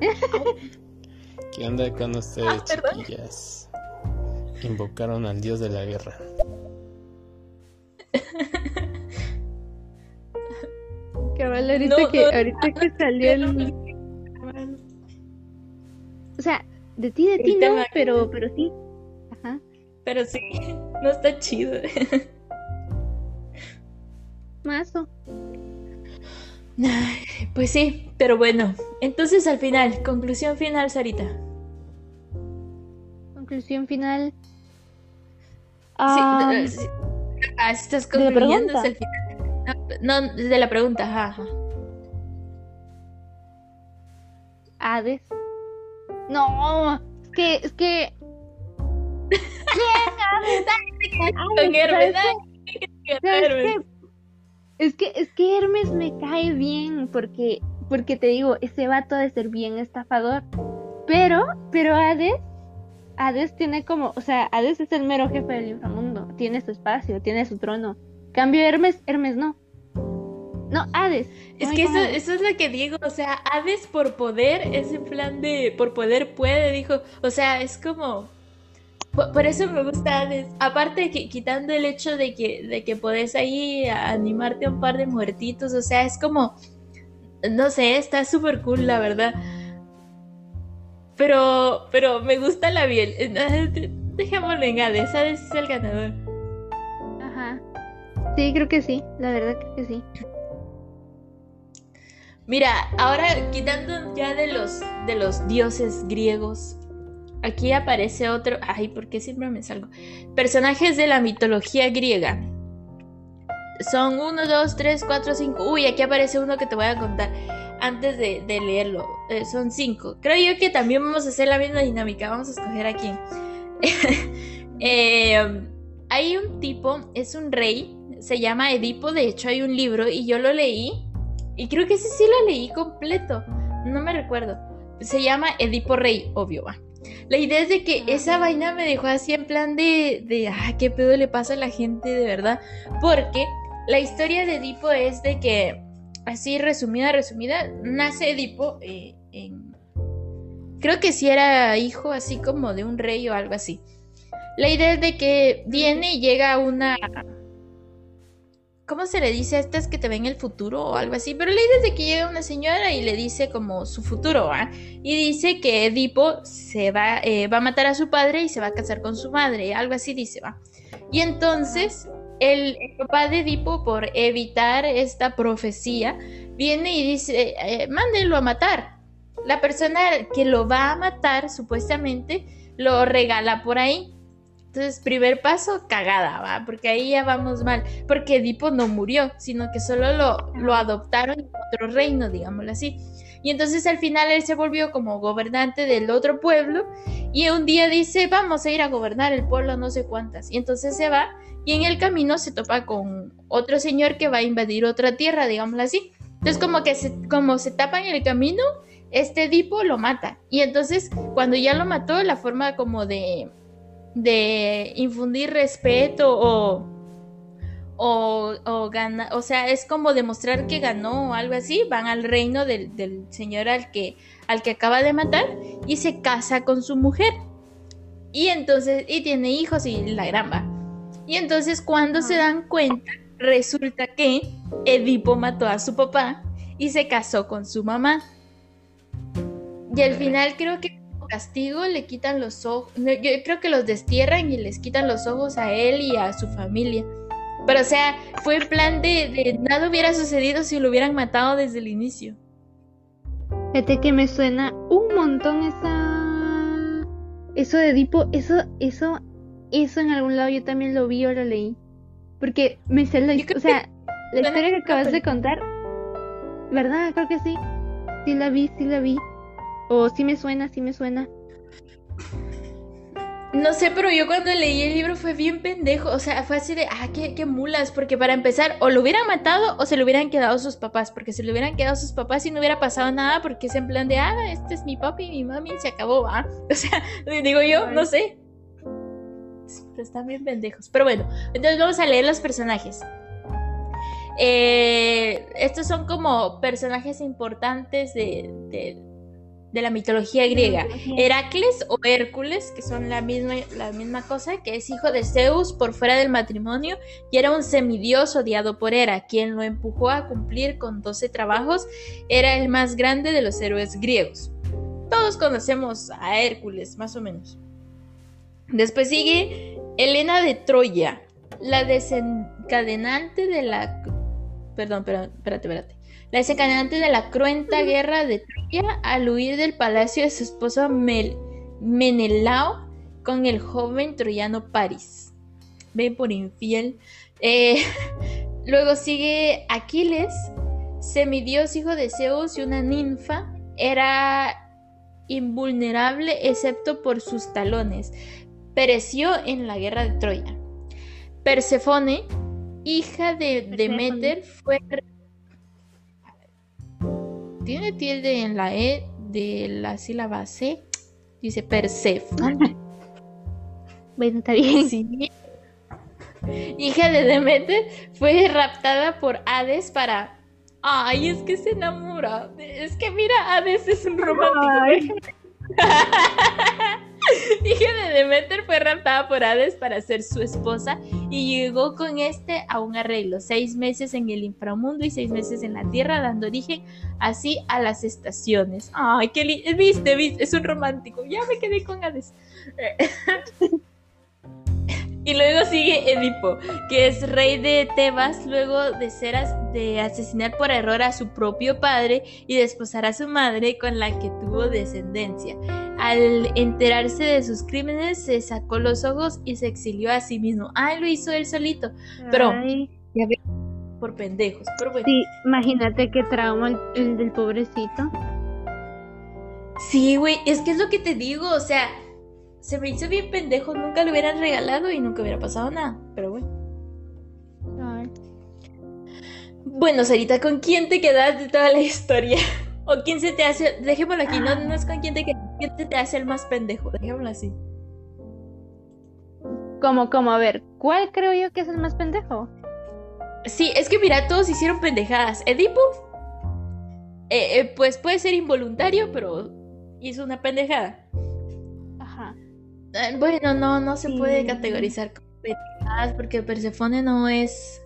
¿Qué onda con ustedes, ah, chiquillas? Invocaron al dios de la guerra. Cabal, ahorita, que, ahorita que salió el o sea, de ti, de ti no, pero, pero sí. Ajá. Pero sí, no está chido. Mazo. Pues sí, pero bueno. Entonces al final, conclusión final, Sarita. Conclusión final. Ah, sí, ah, estás concluyendo el final. No, de la pregunta, ajá. Hades. No, es que, es que. Es que, es que Hermes me cae bien porque, porque te digo, ese vato de ser bien estafador. Pero, pero Hades, Hades tiene como, o sea, Hades es el mero jefe del inframundo, tiene su espacio, tiene su trono. Cambio Hermes, Hermes no. No, Hades. Es que eso, eso, es lo que digo, o sea, Hades por poder es en plan de, por poder puede, dijo, o sea, es como, por, eso me gusta Hades, aparte que quitando el hecho de que, de que podés ahí animarte a un par de muertitos, o sea, es como, no sé, está súper cool, la verdad. Pero, pero me gusta la biel. Dejémoslo en Hades, Hades es el ganador. Sí, creo que sí, la verdad que sí. Mira, ahora quitando ya de los, de los dioses griegos, aquí aparece otro. Ay, ¿por qué siempre me salgo? Personajes de la mitología griega. Son uno, dos, tres, cuatro, cinco. Uy, aquí aparece uno que te voy a contar antes de, leerlo. Eh, son cinco. Creo yo que también vamos a hacer la misma dinámica. Vamos a escoger aquí. Eh, hay un tipo, es un rey, se llama Edipo. De hecho, hay un libro y yo lo leí y creo que ese sí lo leí completo. No me recuerdo. Se llama Edipo Rey, obvio, va. La idea es de que esa vaina me dejó así en plan de, de, ah, qué pedo le pasa a la gente de verdad. Porque la historia de Edipo es de que, así resumida, resumida, nace Edipo eh, en... Creo que sí era hijo así como de un rey o algo así. La idea es de que viene y llega una ¿Cómo se le dice a estas que te ven el futuro o algo así? Pero le dice que llega una señora y le dice como su futuro, ¿ah? Y dice que Edipo se va, eh, va a matar a su padre y se va a casar con su madre, algo así dice, ¿va? Y entonces el, papá de Edipo, por evitar esta profecía, viene y dice, eh, mándenlo a matar. La persona que lo va a matar, supuestamente, lo regala por ahí. Entonces, primer paso, cagada, ¿va? Porque ahí ya vamos mal. Porque Edipo no murió, sino que solo lo, lo adoptaron en otro reino, digámoslo así. Y entonces al final él se volvió como gobernante del otro pueblo y un día dice, vamos a ir a gobernar el pueblo no sé cuántas. Y entonces se va y en el camino se topa con otro señor que va a invadir otra tierra, digámoslo así. Entonces como que se, como se tapa en el camino, este Edipo lo mata. Y entonces cuando ya lo mató, la forma como de, de infundir respeto o o, o gana, o sea, es como demostrar que ganó o algo así, van al reino del, del, señor al que, al que acaba de matar y se casa con su mujer. Y entonces, y tiene hijos y la gramba. Y entonces cuando se dan cuenta, resulta que Edipo mató a su papá y se casó con su mamá. Y al final creo que como castigo le quitan los ojos, yo creo que los destierran y les quitan los ojos a él y a su familia. Pero, o sea, fue en plan de, de, nada hubiera sucedido si lo hubieran matado desde el inicio. Fíjate que me suena un montón esa. Eso de Edipo, eso, eso, eso en algún lado yo también lo vi o lo leí. Porque me sé la. O sea, la historia que acabas de contar. ¿Verdad? Creo que sí. Sí la vi, sí la vi. O sí me suena, sí me suena. No sé, pero yo cuando leí el libro fue bien pendejo. O sea, fue así de, ah, qué, qué, mulas. Porque para empezar, o lo hubieran matado o se lo hubieran quedado sus papás. Porque si le hubieran quedado sus papás y no hubiera pasado nada, porque es en plan de, ah, este es mi papi y mi mami y se acabó, ¿va? O sea, digo yo, no sé. Están bien pendejos. Pero bueno, entonces vamos a leer los personajes. Eh, estos son como personajes importantes de, de de la mitología griega. Heracles o Hércules, que son la misma, la misma cosa, que es hijo de Zeus por fuera del matrimonio y era un semidios odiado por Hera, quien lo empujó a cumplir con 12 trabajos, era el más grande de los héroes griegos. Todos conocemos a Hércules, más o menos. Después sigue Helena de Troya, la desencadenante de la... Perdón, perdón, espérate, espérate desencadenante de la cruenta guerra de Troya al huir del palacio de su esposo Mel Menelao con el joven troyano Paris. Ven por infiel. Eh, luego sigue Aquiles, semidios hijo de Zeus y una ninfa. Era invulnerable excepto por sus talones. Pereció en la guerra de Troya. Persefone, hija de Demeter, fue tiene tilde en la E de la sílaba C. Dice Persephone. Bueno, está bien. Sí. Hija de Demeter, fue raptada por Hades para. Ay, es que se enamora. Es que mira, Hades es un romántico. Hija de Demeter fue raptada por Hades para ser su esposa y llegó con este a un arreglo, seis meses en el inframundo y seis meses en la tierra, dando origen así a las estaciones. Ay, qué lindo, viste, viste, es un romántico, ya me quedé con Hades. y luego sigue Edipo, que es rey de Tebas luego de ser de asesinar por error a su propio padre y desposar a su madre con la que tuvo descendencia al enterarse de sus crímenes, se sacó los ojos y se exilió a sí mismo. Ah, lo hizo él solito. Pero, Ay. ya ve, por pendejos. Pero bueno. Sí, imagínate qué trauma el, el del pobrecito. Sí, güey, es que es lo que te digo, o sea, se me hizo bien pendejo, nunca lo hubieran regalado y nunca hubiera pasado nada, pero bueno. Ay. Bueno, Sarita, ¿con quién te quedas de toda la historia? ¿O quién se te hace, dejémoslo aquí, no, no es con quién te quedas, quién te, te hace el más pendejo, dejémoslo así. Como, como, a ver, ¿cuál creo yo que es el más pendejo? Sí, es que mira, todos hicieron pendejadas. Edipo, eh, eh, pues puede ser involuntario, pero hizo una pendejada. Bueno, no, no se puede Sí. categorizar como pendejadas porque Persefone no es.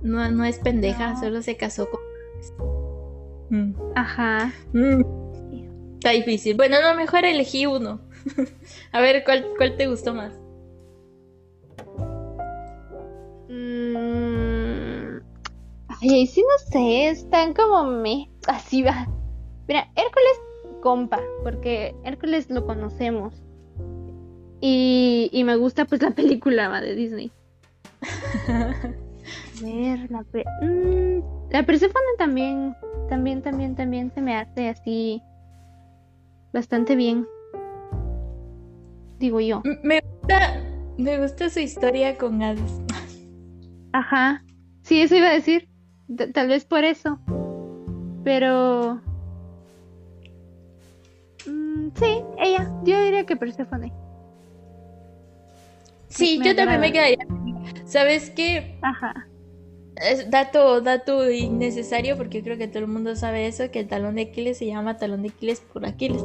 No, no es pendeja, No. solo se casó con. Mm. Ajá. Mm. Está difícil. Bueno, no, mejor elegí uno. A ver, ¿cuál, cuál te gustó más? Mm, Ay, ahí sí no sé, están como me. Así va. Mira, Hércules, compa, porque Hércules lo conocemos. Y, y me gusta pues la película va, de Disney. A ver, la, pe- mm, la Persephone también, también, también, también se me hace así bastante bien. Digo yo. Me gusta, me gusta su historia con Hades. Ajá. Sí, eso iba a decir. T- tal vez por eso. Pero... sí, ella. Yo diría que Persephone. Sí, Me yo también me quedaría. ¿Sabes qué? Ajá. Es dato, dato innecesario porque creo que todo el mundo sabe eso, que el talón de Aquiles se llama talón de Aquiles por Aquiles.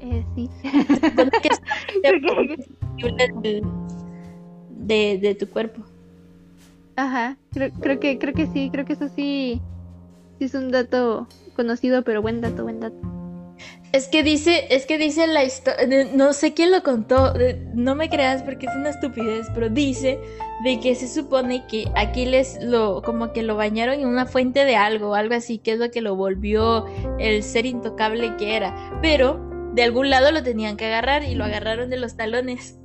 Eh, sí. Del- de, de tu cuerpo. Ajá. Creo, creo que, creo que sí, creo que eso sí, sí es un dato conocido, pero buen dato, buen dato. Es que dice, es que dice la historia, no sé quién lo contó, no me creas porque es una estupidez, pero dice de que se supone que Aquiles lo, como que lo bañaron en una fuente de algo, algo así, que es lo que lo volvió el ser intocable que era, pero de algún lado lo tenían que agarrar y lo agarraron de los talones.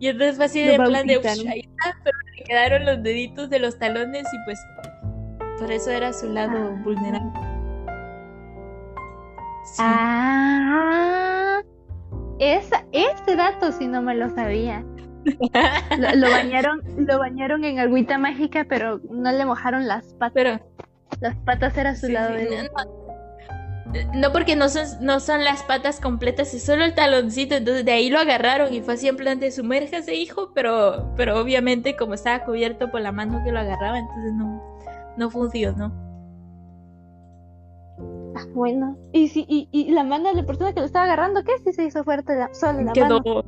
Y entonces fue así de plan de, pero le quedaron los deditos de los talones y pues por eso era su lado Ah. vulnerable. Sí. Ah, esa, ese dato sí no me lo sabía. Lo, lo bañaron, lo bañaron en agüita mágica, pero no le mojaron las patas. Pero Las patas era su Sí, lado sí, de no, no, porque no son, no son las patas completas, es solo el taloncito, entonces de ahí lo agarraron y fue así en plan de sumérjase, hijo, pero, pero obviamente como estaba cubierto por la mano que lo agarraba, entonces no, no funcionó. Bueno. Y si, y, y la mano de la persona que lo estaba agarrando, ¿qué? Si se hizo fuerte la, solo la Quedó, mano.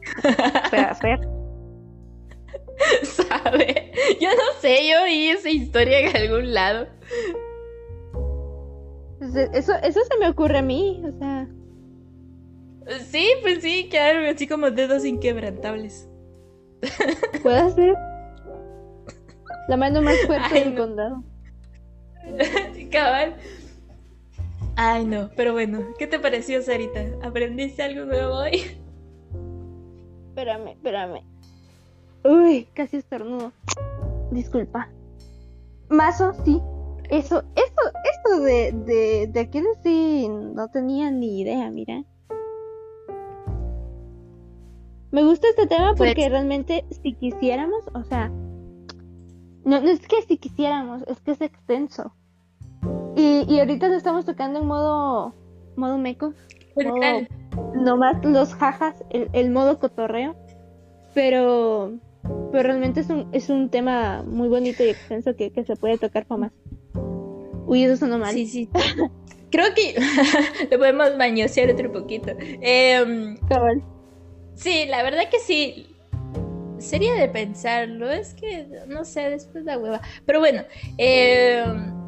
Pero, pero- ¿sabe? Yo no sé, yo vi esa historia en algún lado. pues, eso, eso se me ocurre a mí, o sea. Sí, pues sí, quedaron así como dedos inquebrantables. Puede ser. La mano más fuerte Ay, del no. condado. Cabal. Ay, no, pero bueno, ¿qué te pareció, Sarita? ¿Aprendiste algo nuevo hoy? Espérame, espérame. Uy, casi estornudo. Disculpa. Mazo, sí. Eso, eso, eso de, de, de sí, no tenía ni idea, mira. Me gusta este tema Pues- porque realmente si quisiéramos, o sea, no, no es que si quisiéramos, es que es extenso. Y, y ahorita lo estamos tocando en modo, modo meco, General. nomás los jajas, el, el modo cotorreo. Pero, pero realmente es un, es un tema muy bonito y extenso que, que se puede tocar para más. Uy, eso sonó mal. Sí, sí. Creo que lo podemos bañosear otro poquito. Cabal. sí, la verdad que sí. Sería de pensarlo, es que no sé, después la hueva. Pero bueno, em,